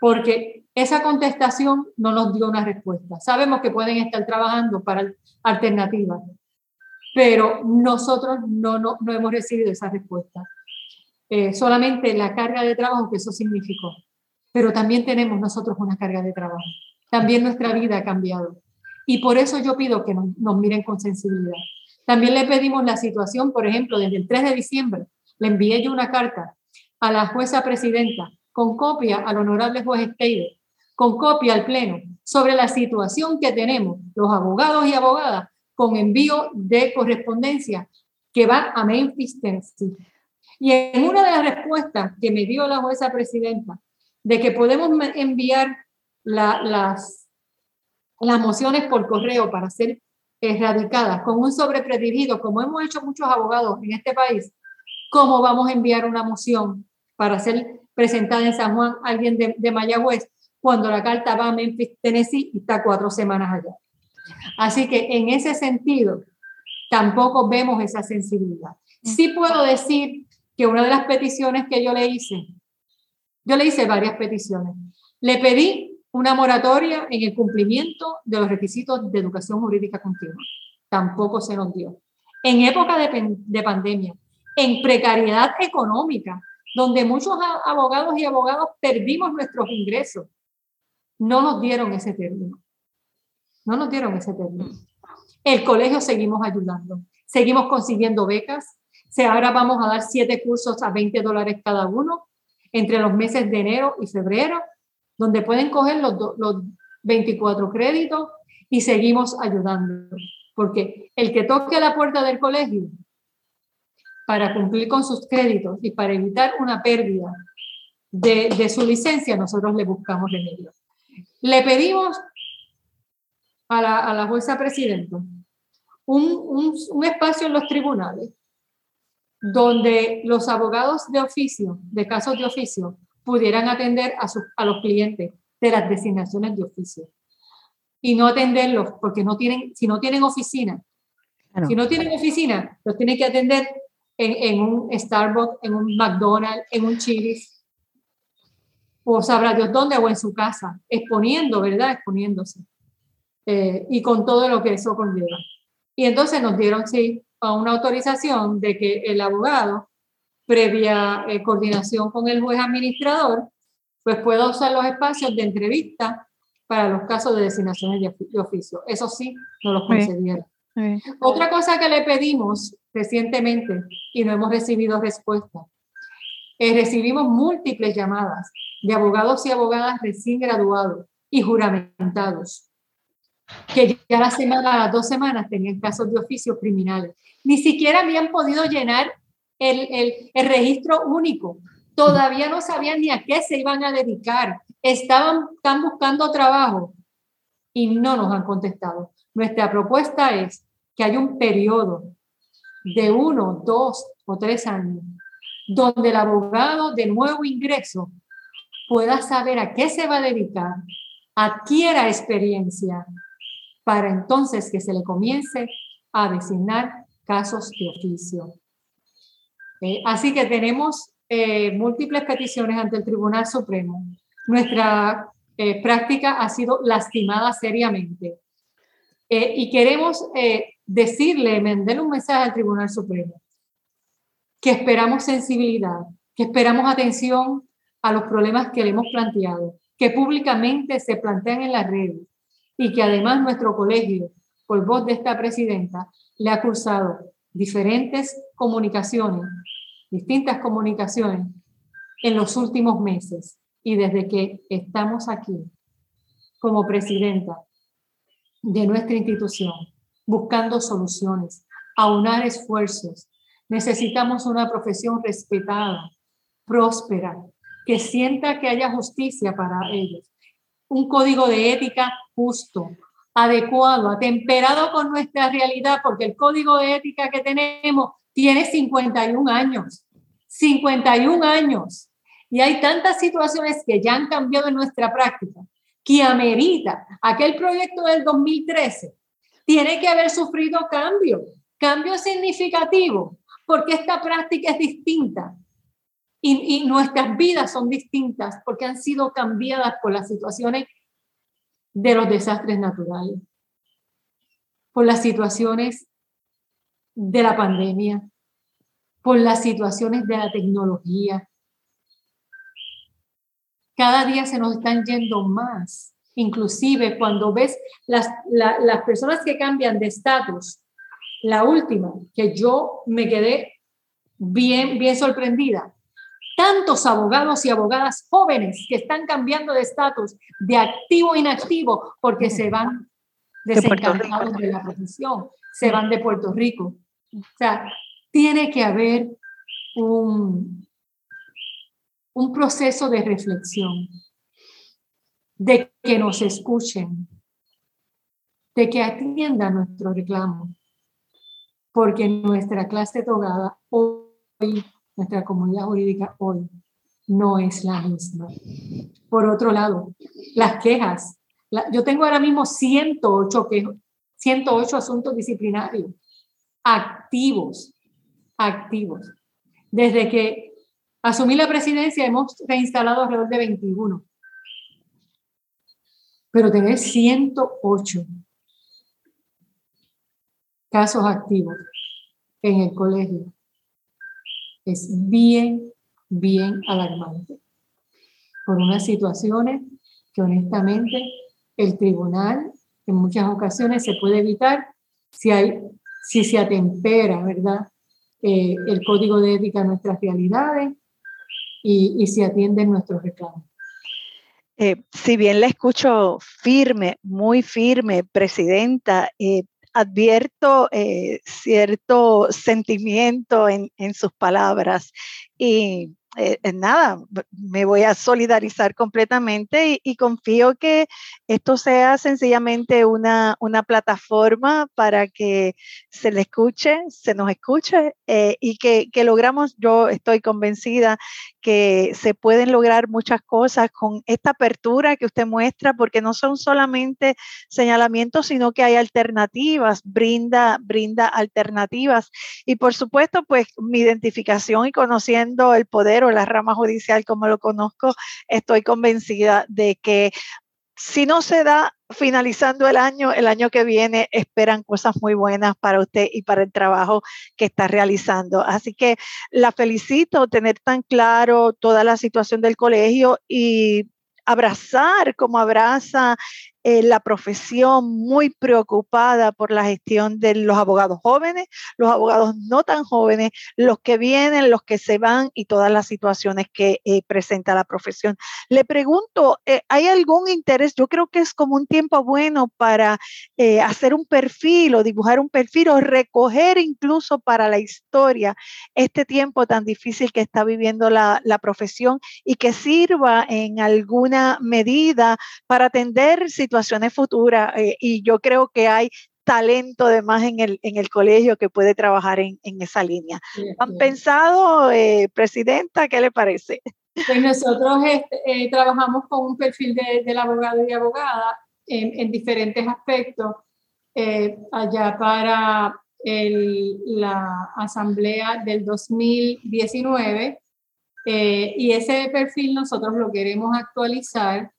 Speaker 3: porque esa contestación no nos dio una respuesta. Sabemos que pueden estar trabajando para alternativas, pero nosotros no, no, no hemos recibido esa respuesta. Eh, solamente la carga de trabajo que eso significó, pero también tenemos nosotros una carga de trabajo. También nuestra vida ha cambiado. Y por eso yo pido que nos, nos miren con sensibilidad. También le pedimos la situación, por ejemplo, desde el 3 de diciembre, le envié yo una carta a la jueza presidenta con copia al honorable juez Steiner, con copia al Pleno, sobre la situación que tenemos los abogados y abogadas con envío de correspondencia que va a Memphis, Tennessee. Y en una de las respuestas que me dio la jueza presidenta, de que podemos enviar las, las mociones por correo para ser erradicadas con un sobrepredigido, como hemos hecho muchos abogados en este país, ¿cómo vamos a enviar una moción para ser presentada en San Juan alguien de, de Mayagüez cuando la carta va a Memphis, Tennessee y está cuatro semanas allá? Así que en ese sentido, tampoco vemos esa sensibilidad. Sí puedo decir que una de las peticiones que yo le hice, yo le hice varias peticiones. Le pedí una moratoria en el cumplimiento de los requisitos de educación jurídica continua. Tampoco se nos dio. En época de, de pandemia, en precariedad económica, donde muchos abogados y abogados perdimos nuestros ingresos, no nos dieron ese término. No nos dieron ese término. El colegio seguimos ayudando, seguimos consiguiendo becas, ahora vamos a dar siete cursos a 20 dólares cada uno entre los meses de enero y febrero, donde pueden coger los, los 24 créditos y seguimos ayudando. Porque el que toque la puerta del colegio para cumplir con sus créditos y para evitar una pérdida de, de su licencia, nosotros le buscamos remedio. Le pedimos a la, a la jueza presidenta un, un, un espacio en los tribunales donde los abogados de oficio, de casos de oficio, pudieran atender a, a los clientes de las designaciones de oficio y no atenderlos porque no tienen, si no tienen oficina, si no tienen oficina, los tienen que atender en, en, un Starbucks, en un McDonald's, en un Chili's, o sabrá Dios dónde, o en su casa, exponiendo, ¿verdad? Exponiéndose. Eh, y con todo lo que eso conlleva. Y entonces nos dieron, sí, una autorización de que el abogado, previa eh, coordinación con el juez administrador, pues pueda usar los espacios de entrevista para los casos de designaciones de, oficio. Eso sí, no los concedieron. Otra cosa que le pedimos recientemente y no hemos recibido respuesta, es recibimos múltiples llamadas de abogados y abogadas recién graduados y juramentados que ya la semana, dos semanas tenían casos de oficio criminales. Ni siquiera habían podido llenar el, el, el, registro único. Todavía no sabían ni a qué se iban a dedicar. Estaban, están buscando trabajo y no nos han contestado. Nuestra propuesta es que haya un periodo de uno, dos o tres años donde el abogado de nuevo ingreso pueda saber a qué se va a dedicar, adquiera experiencia para entonces que se le comience a designar casos de oficio. Eh, así que tenemos eh, múltiples peticiones ante el Tribunal Supremo. Nuestra eh, práctica ha sido lastimada seriamente. y queremos decirle, mandarle un mensaje al Tribunal Supremo, que esperamos sensibilidad, que esperamos atención a los problemas que le hemos planteado, que públicamente se plantean en las redes y que además nuestro colegio, por voz de esta presidenta, le ha cursado diferentes comunicaciones, distintas comunicaciones en los últimos meses. Y desde que estamos aquí como presidenta de nuestra institución, buscando soluciones, aunar esfuerzos. Necesitamos una profesión respetada, próspera, que sienta que haya justicia para ellos, un código de ética justo, adecuado, atemperado con nuestra realidad, porque el código de ética que tenemos tiene 51 años. 51 años. Y hay tantas situaciones que ya han cambiado en nuestra práctica que amerita aquel proyecto del 2013. Tiene que haber sufrido cambio, cambio significativo, porque esta práctica es distinta y, y nuestras vidas son distintas porque han sido cambiadas por las situaciones de los desastres naturales, por las situaciones de la pandemia, por las situaciones de la tecnología. Cada día se nos están yendo más. Inclusive cuando ves las, las personas que cambian de estatus, la última, que yo me quedé bien, bien sorprendida, tantos abogados y abogadas jóvenes que están cambiando de estatus de activo a inactivo porque se van desencantados de, de la profesión, se van de Puerto Rico. O sea, tiene que haber un, un proceso de reflexión, de que nos escuchen, de que atiendan nuestro reclamo, porque nuestra clase togada hoy nuestra comunidad jurídica hoy no es la misma. Por otro lado, las quejas. yo tengo ahora mismo 108 quejas, 108 asuntos disciplinarios activos, activos. Desde que asumí la presidencia hemos reinstalado alrededor de 21. Pero tener 108 casos activos en el colegio es bien, bien alarmante por unas situaciones que honestamente el tribunal en muchas ocasiones se puede evitar si, hay, si se atempera, ¿verdad? Eh, el código de ética a nuestras realidades y, y se atienden nuestros reclamos.
Speaker 2: Eh, si bien la escucho firme, muy firme, Presidenta, eh, advierto eh, cierto sentimiento en, en, sus palabras y eh, nada, me voy a solidarizar completamente y, confío que esto sea sencillamente una, una, plataforma para que se le escuche, se nos escuche eh, y que, que, logramos, yo estoy convencida que se pueden lograr muchas cosas con esta apertura que usted muestra, porque no son solamente señalamientos, sino que hay alternativas, brinda, brinda alternativas. Y por supuesto, pues mi identificación y conociendo el poder la rama judicial como lo conozco, estoy convencida de que si no se da finalizando el año, el año que viene esperan cosas muy buenas para usted y para el trabajo que está realizando. Así que la felicito tener tan claro toda la situación del colegio y abrazar como abraza eh, la profesión muy preocupada por la gestión de los abogados jóvenes, los abogados no tan jóvenes, los que vienen, los que se van y todas las situaciones que eh, presenta la profesión. Le pregunto, eh, ¿hay algún interés? Yo creo que es como un tiempo bueno para hacer un perfil o dibujar un perfil o recoger incluso para la historia este tiempo tan difícil que está viviendo la, la profesión y que sirva en alguna medida para atender situaciones situaciones futuras eh, y yo creo que hay talento además en el, en el colegio que puede trabajar en, en esa línea. ¿Han pensado, eh, Presidenta, qué le parece?
Speaker 3: Pues nosotros este, eh, trabajamos con un perfil de, del abogado y abogada en, en diferentes aspectos. allá para el, la asamblea del 2019 y ese perfil nosotros lo queremos actualizar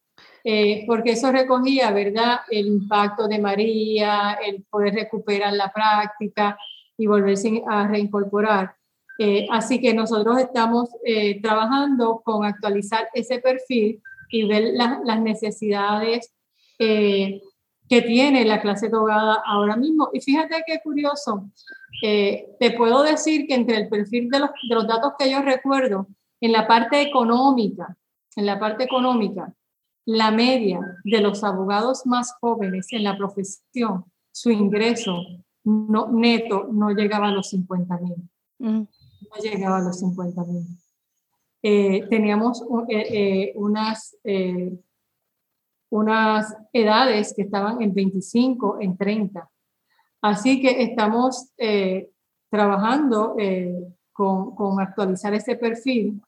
Speaker 3: eh, porque eso recogía, ¿verdad?, el impacto de María, el poder recuperar la práctica y volverse a reincorporar. Eh, así que nosotros estamos eh, trabajando con actualizar ese perfil y ver las necesidades que tiene la clase togada ahora mismo. Y fíjate qué curioso, te puedo decir que entre el perfil de los, de los datos que yo recuerdo, en la parte económica, en la parte económica, la media de los abogados más jóvenes en la profesión, su ingreso no, neto no llegaba a los 50 mil. Mm. No llegaba a los 50 mil. Eh, teníamos eh, eh, unas, unas edades que estaban en 25, en 30. Así que estamos trabajando con, con, actualizar ese perfil,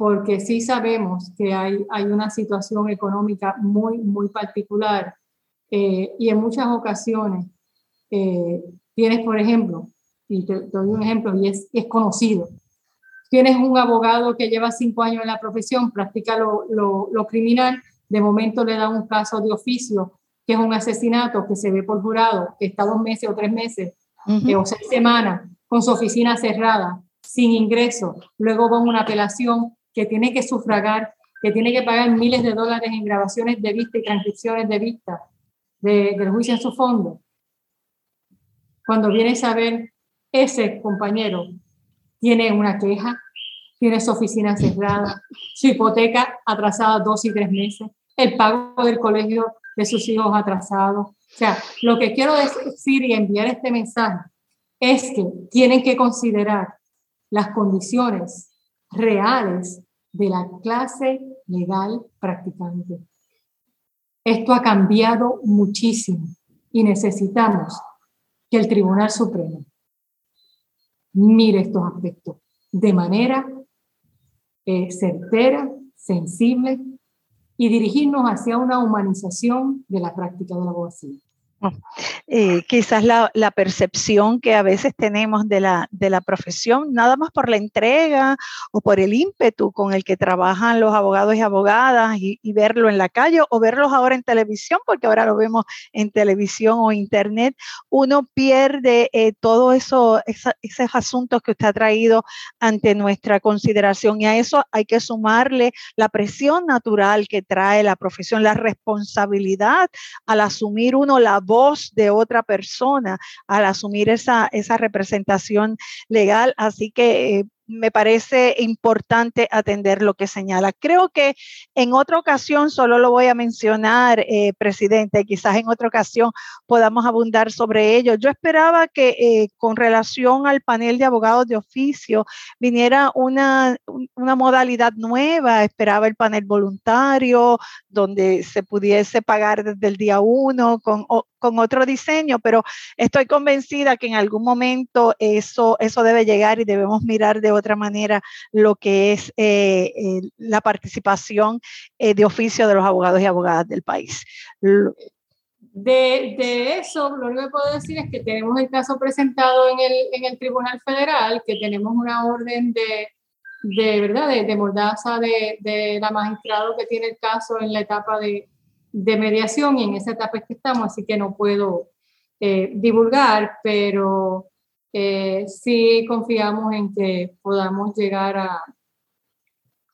Speaker 3: porque sí sabemos que hay, hay una situación económica muy, muy particular eh, y en muchas ocasiones eh, tienes, por ejemplo, y te, doy un ejemplo, y es, es, conocido, tienes un abogado que lleva cinco años en la profesión, practica lo, lo, lo criminal, de momento le da un caso de oficio, que es un asesinato que se ve por jurado, que está dos meses o tres meses o seis semanas con su oficina cerrada, sin ingreso, luego va una apelación que tiene que sufragar, que tiene que pagar miles de dólares en grabaciones de vista y transcripciones de vista de, del juicio en su fondo. Cuando viene a ver ese compañero tiene una queja, tiene su oficina cerrada, su hipoteca atrasada dos y tres meses, el pago del colegio de sus hijos atrasados. O sea, lo que quiero decir y enviar este mensaje es que tienen que considerar las condiciones reales de la clase legal practicante. Esto ha cambiado muchísimo y necesitamos que el Tribunal Supremo mire estos aspectos de manera eh, certera, sensible y dirigirnos hacia una humanización de la práctica de la abogacía.
Speaker 2: Eh, quizás la, percepción que a veces tenemos de la, de la profesión, nada más por la entrega o por el ímpetu con el que trabajan los abogados y abogadas y, verlo en la calle o verlos ahora en televisión, porque ahora lo vemos en televisión o internet, uno pierde eh, todos eso, esos asuntos que usted ha traído ante nuestra consideración. Y a eso hay que sumarle la presión natural que trae la profesión, la responsabilidad al asumir uno la voz de otra persona al asumir esa, esa representación legal. Así que eh, me parece importante atender lo que señala. Creo que en otra ocasión, solo lo voy a mencionar, eh, presidente, quizás en otra ocasión podamos abundar sobre ello. Yo esperaba que eh, con relación al panel de abogados de oficio viniera una, una modalidad nueva, esperaba el panel voluntario, donde se pudiese pagar desde el día uno con, con otro diseño, pero estoy convencida que en algún momento eso, eso debe llegar y debemos mirar de otra manera lo que es eh, la participación eh, de oficio de los abogados y abogadas del país.
Speaker 3: De, eso, lo único que puedo decir es que tenemos el caso presentado en el, en el Tribunal Federal, que tenemos una orden de, de verdad, de, de mordaza de, de, la magistrado que tiene el caso en la etapa de, de mediación y en esa etapa es que estamos, así que no puedo eh, divulgar, pero eh, sí confiamos en que podamos llegar a,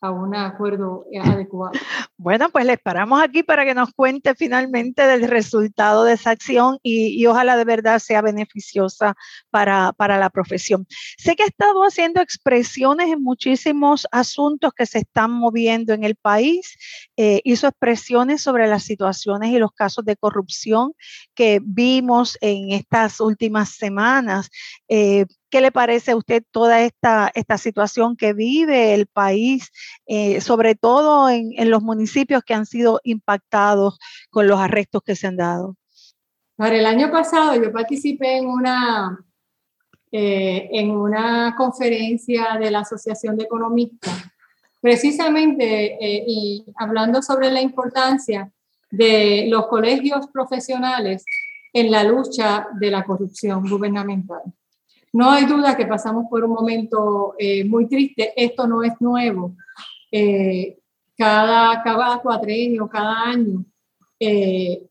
Speaker 3: a un acuerdo adecuado. [LAUGHS]
Speaker 2: Bueno, pues les paramos aquí para que nos cuente finalmente del resultado de esa acción y, ojalá de verdad sea beneficiosa para, para, la profesión. Sé que ha estado haciendo expresiones en muchísimos asuntos que se están moviendo en el país. Eh, hizo expresiones sobre las situaciones y los casos de corrupción que vimos en estas últimas semanas. Eh, ¿Qué le parece a usted toda esta, esta situación que vive el país, eh, sobre todo en, los municipios que han sido impactados con los arrestos que se han dado?
Speaker 3: Para el año pasado yo participé en una, eh, en una conferencia de la Asociación de Economistas, precisamente eh, hablando sobre la importancia de los colegios profesionales en la lucha de la corrupción gubernamental. No hay duda que pasamos por un momento eh, muy triste. Esto no es nuevo. Eh, cada, cada cuatrenio, cada año, eh,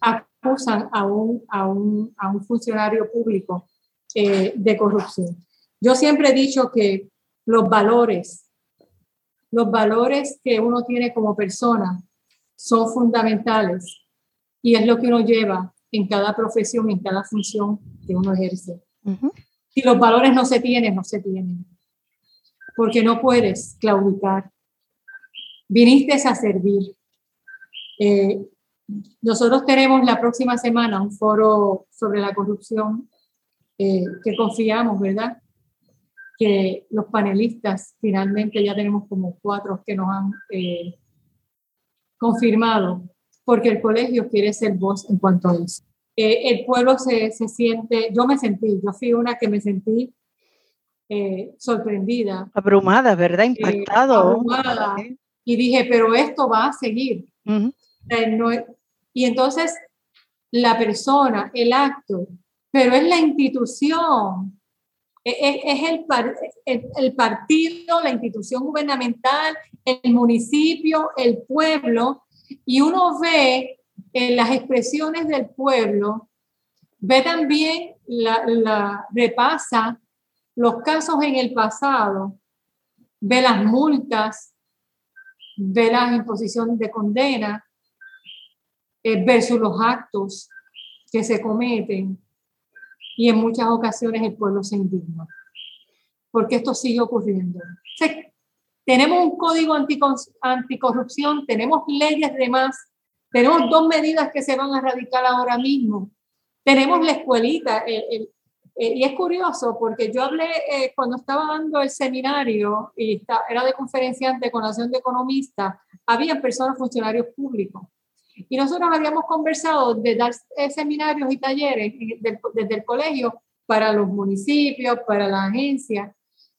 Speaker 3: acusan a un, a, un, a un funcionario público de corrupción. Yo siempre he dicho que los valores, los valores que uno tiene como persona son fundamentales y es lo que uno lleva en cada profesión, en cada función que uno ejerce. Si los valores no se tienen, no se tienen. Porque no puedes claudicar. Viniste a servir. Eh, nosotros tenemos la próxima semana un foro sobre la corrupción eh, que confiamos, ¿verdad? Que los panelistas, finalmente ya tenemos como cuatro que nos han eh, confirmado, porque el colegio quiere ser voz en cuanto a eso. Eh, el pueblo se, se, siente, yo me sentí, yo fui una que me sentí eh, sorprendida.
Speaker 2: Abrumada, ¿verdad? Impactado.
Speaker 3: abrumada. Y dije, pero esto va a seguir. y entonces la persona, el acto, pero es la institución, e, e, es, el, el, partido, la institución gubernamental, el municipio, el pueblo, y uno ve en las expresiones del pueblo, ve también, la, la repasa los casos en el pasado, ve las multas, ve las imposiciones de condena, eh, versus los actos que se cometen y en muchas ocasiones el pueblo se indigna. Porque esto sigue ocurriendo. tenemos un código anticorrupción, tenemos leyes de más, tenemos dos medidas que se van a radicar ahora mismo. Tenemos la escuelita, eh, y es curioso porque yo hablé eh, cuando estaba dando el seminario y era de conferenciante con Nación de Economistas, había personas, funcionarios públicos. Y nosotros habíamos conversado de dar eh, seminarios y talleres desde el colegio para los municipios, para la agencia.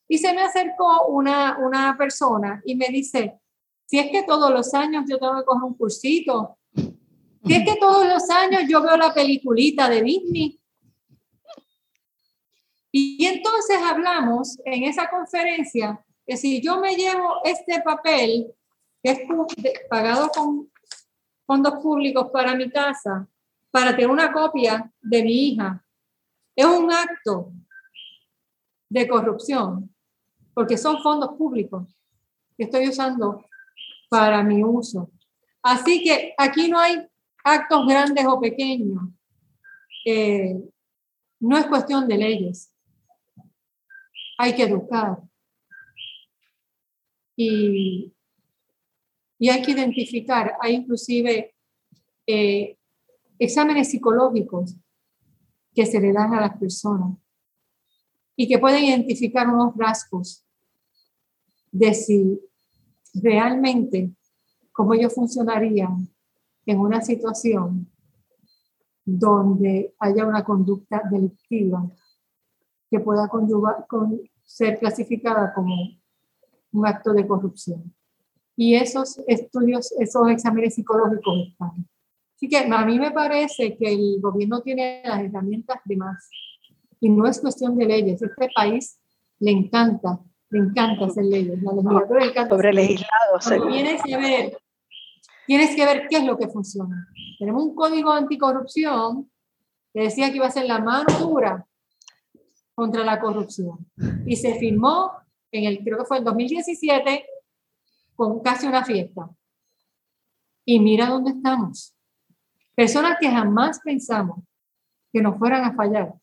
Speaker 3: Y se me acercó una, una persona y me dice, si es que todos los años yo tengo que coger un cursito, si es que todos los años yo veo la peliculita de Disney. Y, entonces hablamos en esa conferencia que si yo me llevo este papel, que es pagado con fondos públicos para mi casa, para tener una copia de mi hija, es un acto de corrupción, porque son fondos públicos que estoy usando para mi uso. Así que aquí no hay actos grandes o pequeños. No es cuestión de leyes. Hay que educar. Y y hay que identificar, hay inclusive eh, exámenes psicológicos que se le dan a las personas y que pueden identificar unos rasgos de si realmente cómo ellos funcionarían en una situación donde haya una conducta delictiva que pueda conjugar, con, ser clasificada como un acto de corrupción y esos estudios, esos exámenes psicológicos están. Así que a mí me parece que el gobierno tiene las herramientas de más. Y no es cuestión de leyes. Este país le encanta, le encanta hacer leyes. La legislatura le encanta.
Speaker 2: Sobre legislados.
Speaker 3: Tienes que ver, tienes que ver qué es lo que funciona. Tenemos un código anticorrupción que decía que iba a ser la mano dura contra la corrupción. Y se firmó en el, creo que fue en 2017, con casi una fiesta. Y mira dónde estamos. Personas que jamás pensamos que nos fueran a fallar.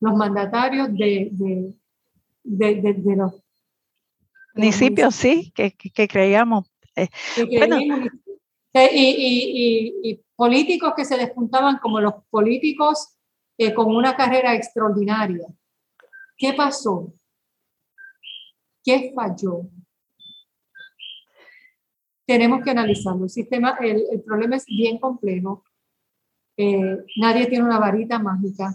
Speaker 3: Los mandatarios de, de, de, los
Speaker 2: municipios, sí, que, que, creíamos.
Speaker 3: Eh, eh, y, y, y, políticos que se despuntaban como los políticos eh, con una carrera extraordinaria. ¿Qué pasó? ¿Qué falló? tenemos que analizarlo. El sistema, el, problema es bien complejo. Eh, nadie tiene una varita mágica,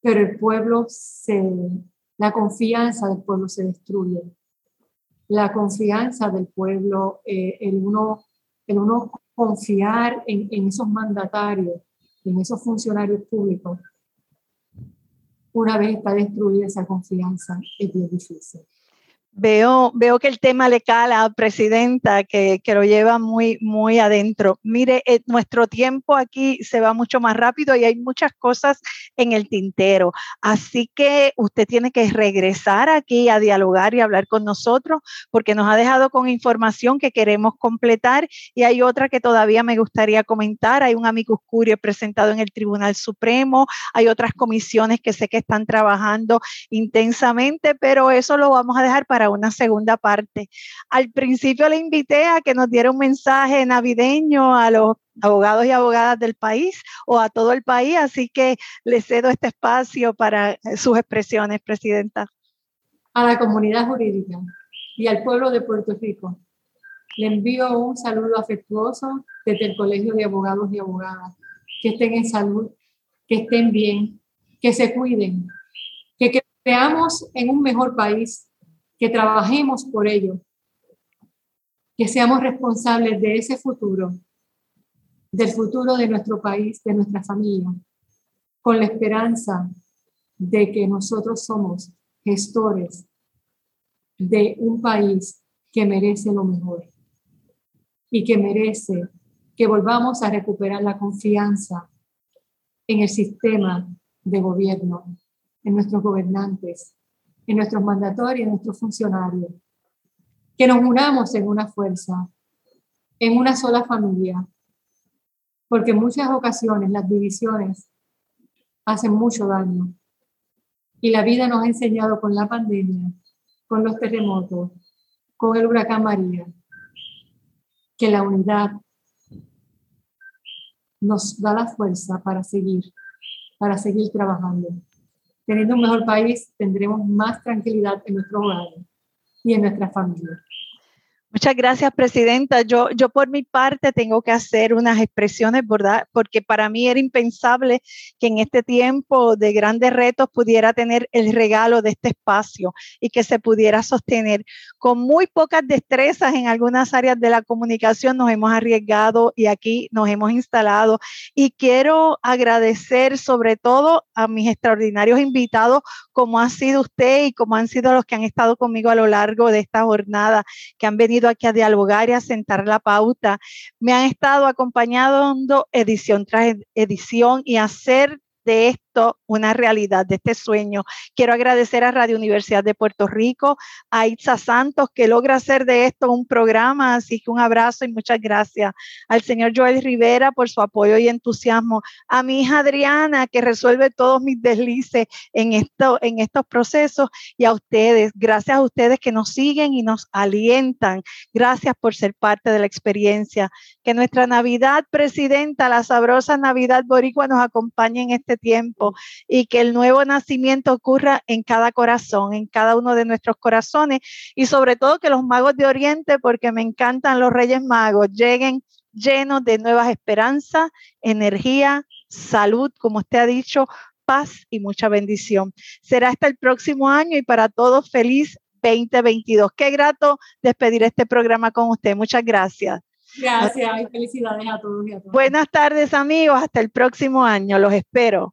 Speaker 3: pero el pueblo se, la confianza del pueblo se destruye. La confianza del pueblo, eh, el, uno, el uno confiar en, en esos mandatarios, en esos funcionarios públicos, una vez está destruida esa confianza, es bien difícil.
Speaker 2: Veo, veo que el tema le cala, Presidenta, que, que lo lleva muy, muy adentro. Mire, eh, nuestro tiempo aquí se va mucho más rápido y hay muchas cosas en el tintero. Así que usted tiene que regresar aquí a dialogar y hablar con nosotros porque nos ha dejado con información que queremos completar y hay otra que todavía me gustaría comentar. Hay un amicus curio presentado en el Tribunal Supremo, hay otras comisiones que sé que están trabajando intensamente, pero eso lo vamos a dejar para una segunda parte. Al principio le invité a que nos diera un mensaje navideño a los abogados y abogadas del país o a todo el país, así que le cedo este espacio para sus expresiones, Presidenta.
Speaker 3: A la comunidad jurídica y al pueblo de Puerto Rico. Le envío un saludo afectuoso desde el Colegio de Abogados y Abogadas. Que estén en salud, que estén bien, que se cuiden, que creamos en un mejor país, que trabajemos por ello, que seamos responsables de ese futuro, del futuro de nuestro país, de nuestra familia, con la esperanza de que nosotros somos gestores de un país que merece lo mejor y que merece que volvamos a recuperar la confianza en el sistema de gobierno, en nuestros gobernantes, en nuestros mandatorios, en nuestros funcionarios. Que nos unamos en una fuerza, en una sola familia, porque en muchas ocasiones las divisiones hacen mucho daño. Y la vida nos ha enseñado con la pandemia, con los terremotos, con el huracán María, que la unidad nos da la fuerza para seguir, para seguir trabajando. Teniendo un mejor país, tendremos más tranquilidad en nuestros hogares y en nuestra familia.
Speaker 2: Muchas gracias, Presidenta. Yo, yo por mi parte tengo que hacer unas expresiones, ¿verdad? Porque para mí era impensable que en este tiempo de grandes retos pudiera tener el regalo de este espacio y que se pudiera sostener. Con muy pocas destrezas en algunas áreas de la comunicación nos hemos arriesgado y aquí nos hemos instalado. Y quiero agradecer sobre todo a mis extraordinarios invitados, como ha sido usted y como han sido los que han estado conmigo a lo largo de esta jornada, que han venido aquí a dialogar y a sentar la pauta. Me han estado acompañando edición tras edición y hacer de una realidad, de este sueño. Quiero agradecer a Radio Universidad de Puerto Rico, a Itza Santos, que logra hacer de esto un programa, así que un abrazo y muchas gracias. Al señor Joel Rivera por su apoyo y entusiasmo, a mi hija Adriana, que resuelve todos mis deslices en, esto, en estos procesos, y a ustedes, gracias a ustedes que nos siguen y nos alientan. Gracias por ser parte de la experiencia. Que nuestra Navidad, Presidenta, la sabrosa Navidad Boricua nos acompañe en este tiempo y que el nuevo nacimiento ocurra en cada corazón, en cada uno de nuestros corazones y sobre todo que los magos de Oriente, porque me encantan los Reyes Magos, lleguen llenos de nuevas esperanzas, energía, salud, como usted ha dicho, paz y mucha bendición. Será hasta el próximo año y para todos feliz 2022. Qué grato despedir este programa con usted. Muchas gracias.
Speaker 3: Gracias y felicidades a todos y a todas.
Speaker 2: Buenas tardes amigos, hasta el próximo año, los espero.